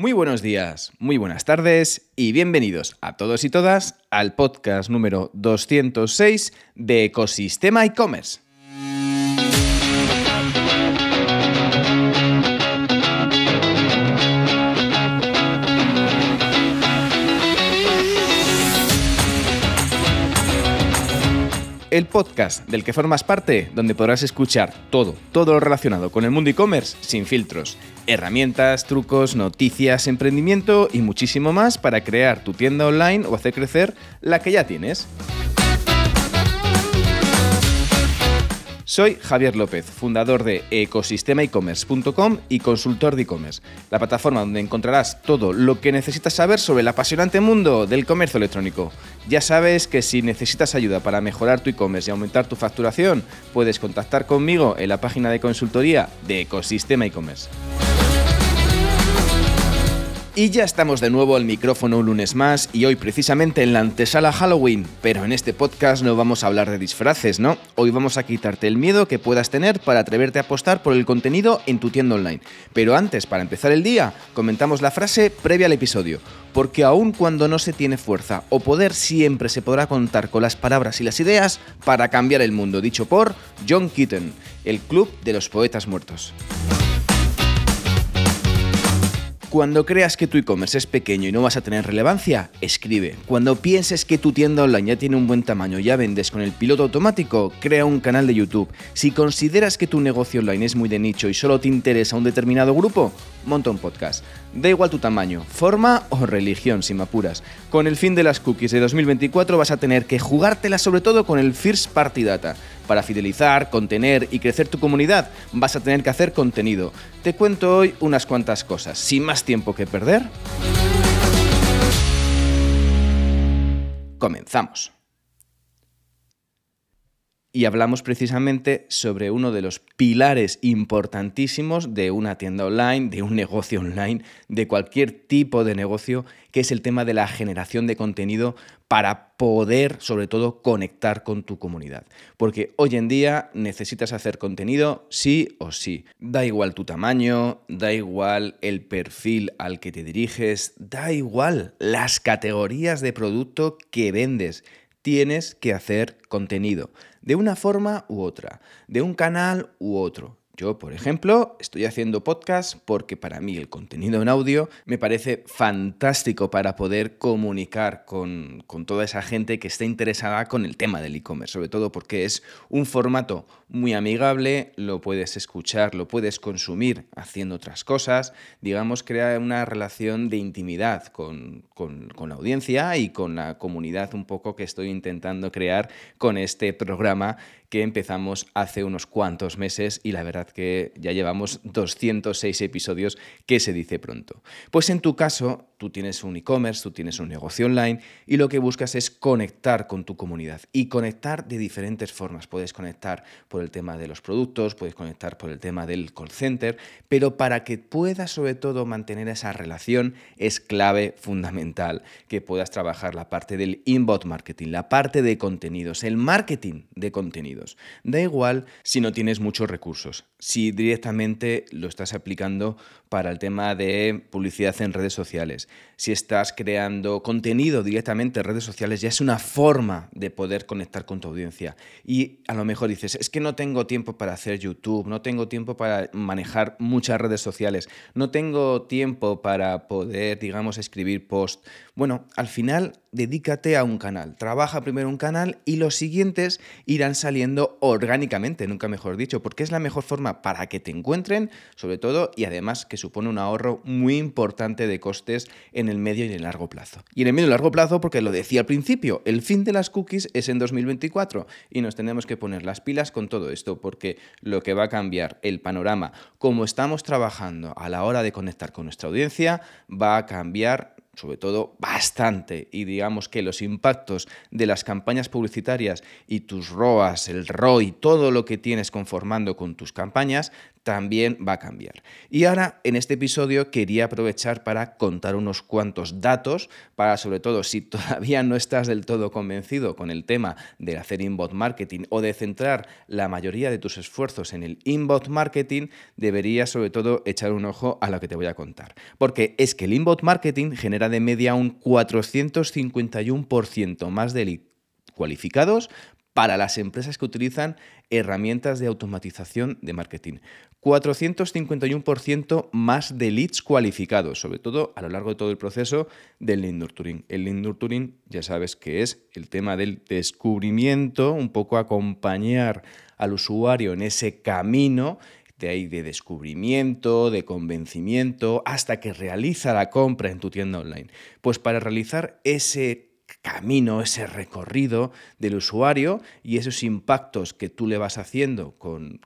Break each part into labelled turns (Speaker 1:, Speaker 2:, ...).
Speaker 1: Muy buenos días, muy buenas tardes y bienvenidos a todos y todas al podcast número 206 de Ecosistema e-commerce. El podcast del que formas parte, donde podrás escuchar todo, todo lo relacionado con el mundo e-commerce sin filtros. Herramientas, trucos, noticias, emprendimiento y muchísimo más para crear tu tienda online o hacer crecer la que ya tienes. Soy Javier López, fundador de ecosistemaecommerce.com y consultor de e-commerce, la plataforma donde encontrarás todo lo que necesitas saber sobre el apasionante mundo del comercio electrónico. Ya sabes que si necesitas ayuda para mejorar tu e-commerce y aumentar tu facturación, puedes contactar conmigo en la página de consultoría de Ecosistema e-commerce. Y ya estamos de nuevo al micrófono un lunes más y hoy precisamente en la antesala Halloween, pero en este podcast no vamos a hablar de disfraces, ¿no? Hoy vamos a quitarte el miedo que puedas tener para atreverte a apostar por el contenido en tu tienda online. Pero antes, para empezar el día, comentamos la frase previa al episodio, porque aun cuando no se tiene fuerza o poder, siempre se podrá contar con las palabras y las ideas para cambiar el mundo, dicho por John Keaton, el Club de los Poetas Muertos. Cuando creas que tu e-commerce es pequeño y no vas a tener relevancia, escribe. Cuando pienses que tu tienda online ya tiene un buen tamaño y ya vendes con el piloto automático, crea un canal de YouTube. Si consideras que tu negocio online es muy de nicho y solo te interesa un determinado grupo, monta un podcast. Da igual tu tamaño, forma o religión, si me apuras. Con el fin de las cookies de 2024 vas a tener que jugártela sobre todo con el First Party Data. Para fidelizar, contener y crecer tu comunidad vas a tener que hacer contenido. Te cuento hoy unas cuantas cosas, sin más tiempo que perder. Comenzamos y hablamos precisamente sobre uno de los pilares importantísimos de una tienda online, de un negocio online, de cualquier tipo de negocio, que es el tema de la generación de contenido para poder, sobre todo, conectar con tu comunidad. Porque hoy en día necesitas hacer contenido sí o sí. Da igual tu tamaño, da igual el perfil al que te diriges, da igual las categorías de producto que vendes. Tienes que hacer contenido de una forma u otra, de un canal u otro. Yo, por ejemplo, estoy haciendo podcast porque para mí el contenido en audio me parece fantástico para poder comunicar con, toda esa gente que está interesada con el tema del e-commerce, sobre todo porque es un formato muy amigable, lo puedes escuchar, lo puedes consumir haciendo otras cosas, digamos, crea una relación de intimidad con, con la audiencia y con la comunidad un poco que estoy intentando crear con este programa que empezamos hace unos cuantos meses y la verdad que ya llevamos 206 episodios que se dice pronto. Pues en tu caso, tú tienes un e-commerce, tú tienes un negocio online y lo que buscas es conectar con tu comunidad y conectar de diferentes formas. Puedes conectar por el tema de los productos, puedes conectar por el tema del call center, pero para que puedas sobre todo mantener esa relación es clave fundamental que puedas trabajar la parte del inbound marketing, la parte de contenidos, el marketing de contenidos. Da igual si no tienes muchos recursos, si directamente lo estás aplicando para el tema de publicidad en redes sociales, si estás creando contenido directamente en redes sociales, ya es una forma de poder conectar con tu audiencia. Y a lo mejor dices, es que no tengo tiempo para hacer YouTube, no tengo tiempo para manejar muchas redes sociales, no tengo tiempo para poder, digamos, escribir post. Bueno, al final dedícate a un canal, trabaja primero un canal y los siguientes irán saliendo orgánicamente, nunca mejor dicho, porque es la mejor forma para que te encuentren, sobre todo, y además que supone un ahorro muy importante de costes en el medio y en el largo plazo. Y en el medio y largo plazo, porque lo decía al principio, el fin de las cookies es en 2024 y nos tenemos que poner las pilas con todo esto, porque lo que va a cambiar el panorama, como estamos trabajando a la hora de conectar con nuestra audiencia, va a cambiar sobre todo bastante, y digamos que los impactos de las campañas publicitarias y tus ROAS, el ROI, todo lo que tienes conformando con tus campañas, también va a cambiar. Y ahora, en este episodio, quería aprovechar para contar unos cuantos datos, para sobre todo si todavía no estás del todo convencido con el tema de hacer inbound marketing o de centrar la mayoría de tus esfuerzos en el inbound marketing, deberías sobre todo echar un ojo a lo que te voy a contar. Porque es que el inbound marketing genera de media un 451% más de cualificados para las empresas que utilizan herramientas de automatización de marketing. 451% más de leads cualificados, sobre todo a lo largo de todo el proceso del lead nurturing. El lead nurturing ya sabes que es el tema del descubrimiento, un poco acompañar al usuario en ese camino de ahí de descubrimiento, de convencimiento, hasta que realiza la compra en tu tienda online. Pues para realizar ese camino, ese recorrido del usuario y esos impactos que tú le vas haciendo con,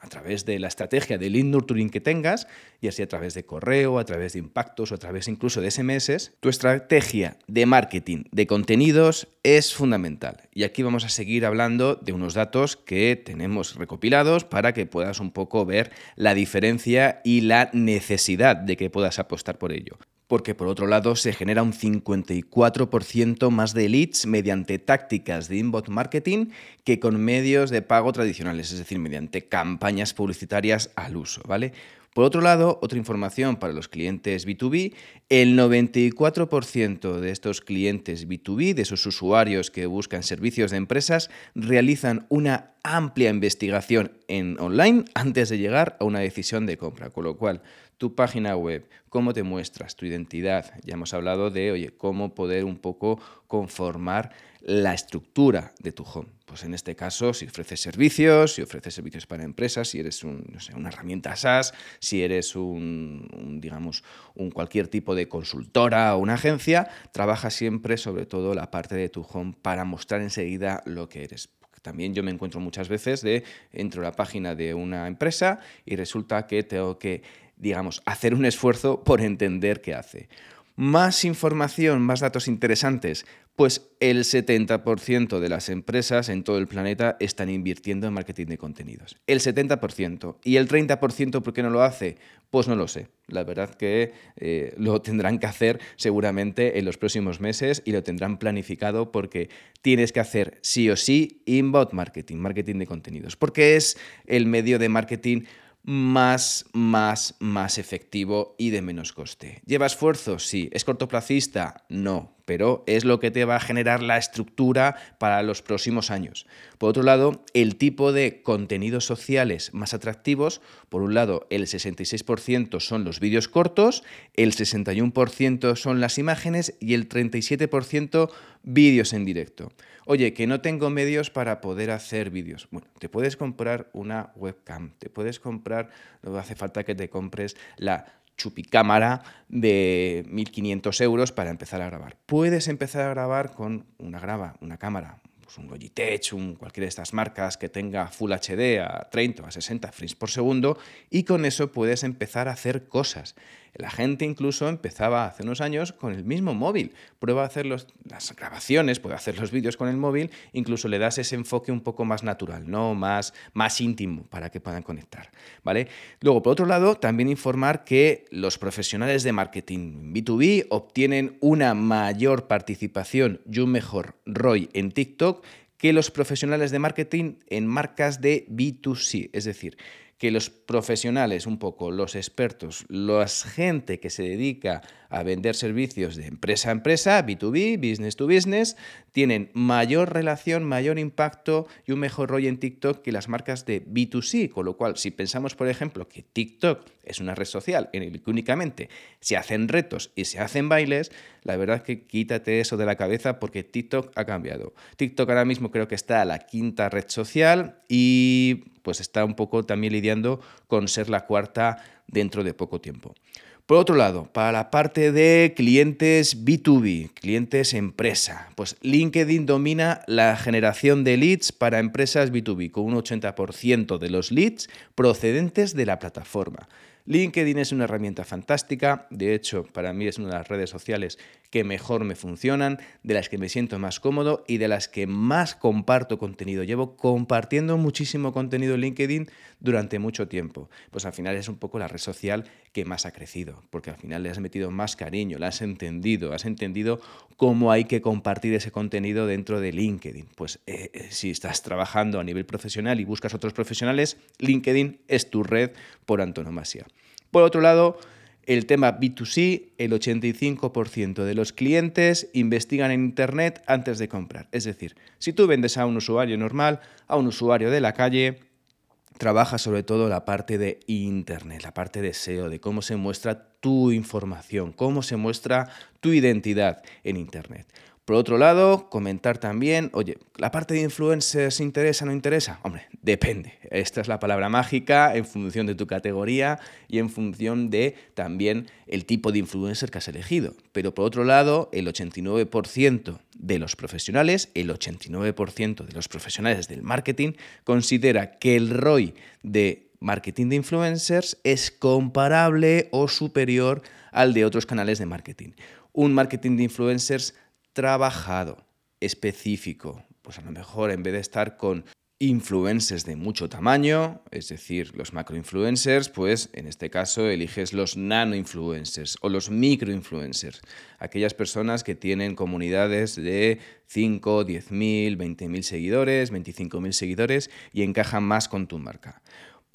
Speaker 1: a través de la estrategia de lead nurturing que tengas, y así a través de correo, a través de impactos o a través incluso de SMS, tu estrategia de marketing de contenidos es fundamental. Y aquí vamos a seguir hablando de unos datos que tenemos recopilados para que puedas un poco ver la diferencia y la necesidad de que puedas apostar por ello porque por otro lado se genera un 54% más de leads mediante tácticas de inbound marketing que con medios de pago tradicionales, es decir, mediante campañas publicitarias al uso, ¿vale? Por otro lado, otra información para los clientes B2B, el 94% de estos clientes B2B, de esos usuarios que buscan servicios de empresas, realizan una amplia investigación en online antes de llegar a una decisión de compra, con lo cual tu página web, cómo te muestras, tu identidad. Ya hemos hablado de, oye, cómo poder un poco conformar la estructura de tu home. Pues en este caso, si ofreces servicios, si ofreces servicios para empresas, si eres un, una herramienta SaaS, si eres un, digamos, un cualquier tipo de consultora o una agencia, trabaja siempre sobre todo la parte de tu home para mostrar enseguida lo que eres. También yo me encuentro muchas veces de entro la página de una empresa y resulta que tengo que digamos, hacer un esfuerzo por entender qué hace. Más información, más datos interesantes. Pues el 70% de las empresas en todo el planeta están invirtiendo en marketing de contenidos. El 70%. ¿Y el 30% por qué no lo hace? Pues no lo sé. La verdad que eh, lo tendrán que hacer seguramente en los próximos meses y lo tendrán planificado porque tienes que hacer sí o sí inbound marketing, marketing de contenidos, porque es el medio de marketing más, más, más efectivo y de menos coste. ¿Lleva esfuerzo? Sí. ¿Es cortoplacista? No pero es lo que te va a generar la estructura para los próximos años. Por otro lado, el tipo de contenidos sociales más atractivos, por un lado, el 66% son los vídeos cortos, el 61% son las imágenes y el 37% vídeos en directo. Oye, que no tengo medios para poder hacer vídeos. Bueno, te puedes comprar una webcam, te puedes comprar, no hace falta que te compres la chupicámara de 1.500 euros para empezar a grabar. Puedes empezar a grabar con una grava, una cámara, pues un Logitech, un, cualquiera de estas marcas que tenga Full HD a 30 o a 60 frames por segundo y con eso puedes empezar a hacer cosas. La gente incluso empezaba hace unos años con el mismo móvil. Prueba a hacer las grabaciones, puede hacer los vídeos con el móvil, incluso le das ese enfoque un poco más natural, ¿no? más, más íntimo para que puedan conectar. ¿vale? Luego, por otro lado, también informar que los profesionales de marketing B2B obtienen una mayor participación y un mejor ROI en TikTok que los profesionales de marketing en marcas de B2C. Es decir, que los profesionales, un poco, los expertos, la gente que se dedica a vender servicios de empresa a empresa, B2B, business to business, tienen mayor relación, mayor impacto y un mejor rollo en TikTok que las marcas de B2C. Con lo cual, si pensamos, por ejemplo, que TikTok es una red social en la que únicamente se hacen retos y se hacen bailes, la verdad es que quítate eso de la cabeza porque TikTok ha cambiado. TikTok ahora mismo creo que está a la quinta red social y pues está un poco también lidiando con ser la cuarta dentro de poco tiempo. Por otro lado, para la parte de clientes B2B, clientes empresa, pues LinkedIn domina la generación de leads para empresas B2B, con un 80% de los leads procedentes de la plataforma. LinkedIn es una herramienta fantástica, de hecho para mí es una de las redes sociales que mejor me funcionan, de las que me siento más cómodo y de las que más comparto contenido. Llevo compartiendo muchísimo contenido en LinkedIn durante mucho tiempo. Pues al final es un poco la red social que más ha crecido, porque al final le has metido más cariño, la has entendido, has entendido cómo hay que compartir ese contenido dentro de LinkedIn. Pues eh, eh, si estás trabajando a nivel profesional y buscas otros profesionales, LinkedIn es tu red por antonomasia. Por otro lado, el tema B2C, el 85% de los clientes investigan en Internet antes de comprar. Es decir, si tú vendes a un usuario normal, a un usuario de la calle, trabaja sobre todo la parte de Internet, la parte de SEO, de cómo se muestra tu información, cómo se muestra tu identidad en Internet. Por otro lado, comentar también, oye, ¿la parte de influencers interesa o no interesa? Hombre, depende. Esta es la palabra mágica en función de tu categoría y en función de también el tipo de influencer que has elegido. Pero por otro lado, el 89% de los profesionales, el 89% de los profesionales del marketing considera que el ROI de marketing de influencers es comparable o superior al de otros canales de marketing. Un marketing de influencers trabajado, específico. Pues a lo mejor en vez de estar con influencers de mucho tamaño, es decir, los macroinfluencers, pues en este caso eliges los nano-influencers o los microinfluencers, aquellas personas que tienen comunidades de 5, 10.000, 20.000 seguidores, 25.000 seguidores y encajan más con tu marca.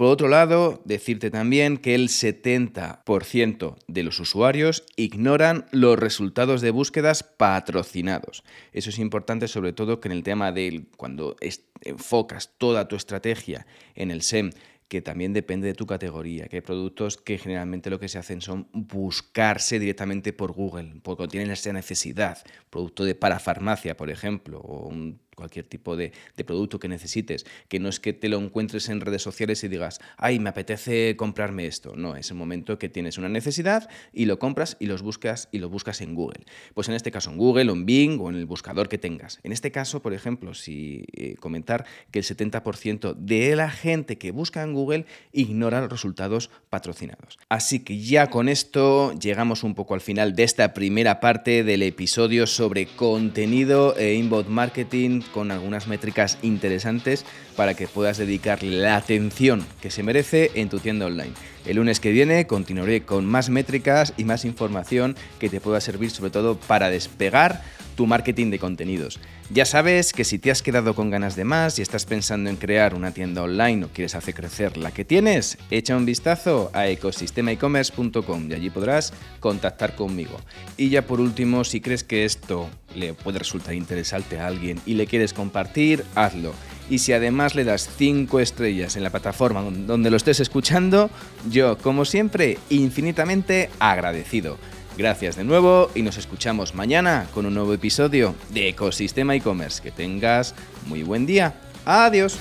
Speaker 1: Por otro lado, decirte también que el 70% de los usuarios ignoran los resultados de búsquedas patrocinados. Eso es importante sobre todo que en el tema de cuando enfocas toda tu estrategia en el SEM, que también depende de tu categoría, que hay productos que generalmente lo que se hacen son buscarse directamente por Google, porque tienen esa necesidad, producto de parafarmacia, por ejemplo, o un cualquier tipo de, producto que necesites, que no es que te lo encuentres en redes sociales y digas, ay, me apetece comprarme esto. No, es el momento que tienes una necesidad y lo compras y los buscas y lo buscas en Google. Pues en este caso en Google o en Bing o en el buscador que tengas. En este caso, por ejemplo, si eh, comentar que el 70% de la gente que busca en Google ignora los resultados patrocinados. Así que ya con esto llegamos un poco al final de esta primera parte del episodio sobre contenido e inbound marketing con algunas métricas interesantes para que puedas dedicarle la atención que se merece en tu tienda online. El lunes que viene continuaré con más métricas y más información que te pueda servir sobre todo para despegar tu marketing de contenidos. Ya sabes que si te has quedado con ganas de más y estás pensando en crear una tienda online o quieres hacer crecer la que tienes, echa un vistazo a ecosistemaecommerce.com y allí podrás contactar conmigo. Y ya por último, si crees que esto le puede resultar interesante a alguien y le quieres compartir, hazlo. Y si además le das 5 estrellas en la plataforma donde lo estés escuchando, yo, como siempre, infinitamente agradecido. Gracias de nuevo y nos escuchamos mañana con un nuevo episodio de Ecosistema e-commerce. Que tengas muy buen día. Adiós.